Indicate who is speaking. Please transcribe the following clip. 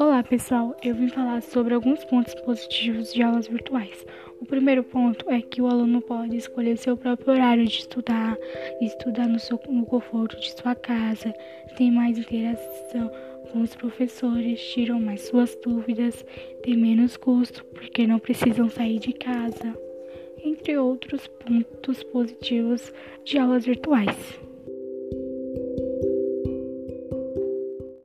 Speaker 1: Olá pessoal, eu vim falar sobre alguns pontos positivos de aulas virtuais. O primeiro ponto é que o aluno pode escolher seu próprio horário de estudar, estudar no, seu, no conforto de sua casa, tem mais interação com os professores, tiram mais suas dúvidas, tem menos custo porque não precisam sair de casa, entre outros pontos positivos de aulas virtuais.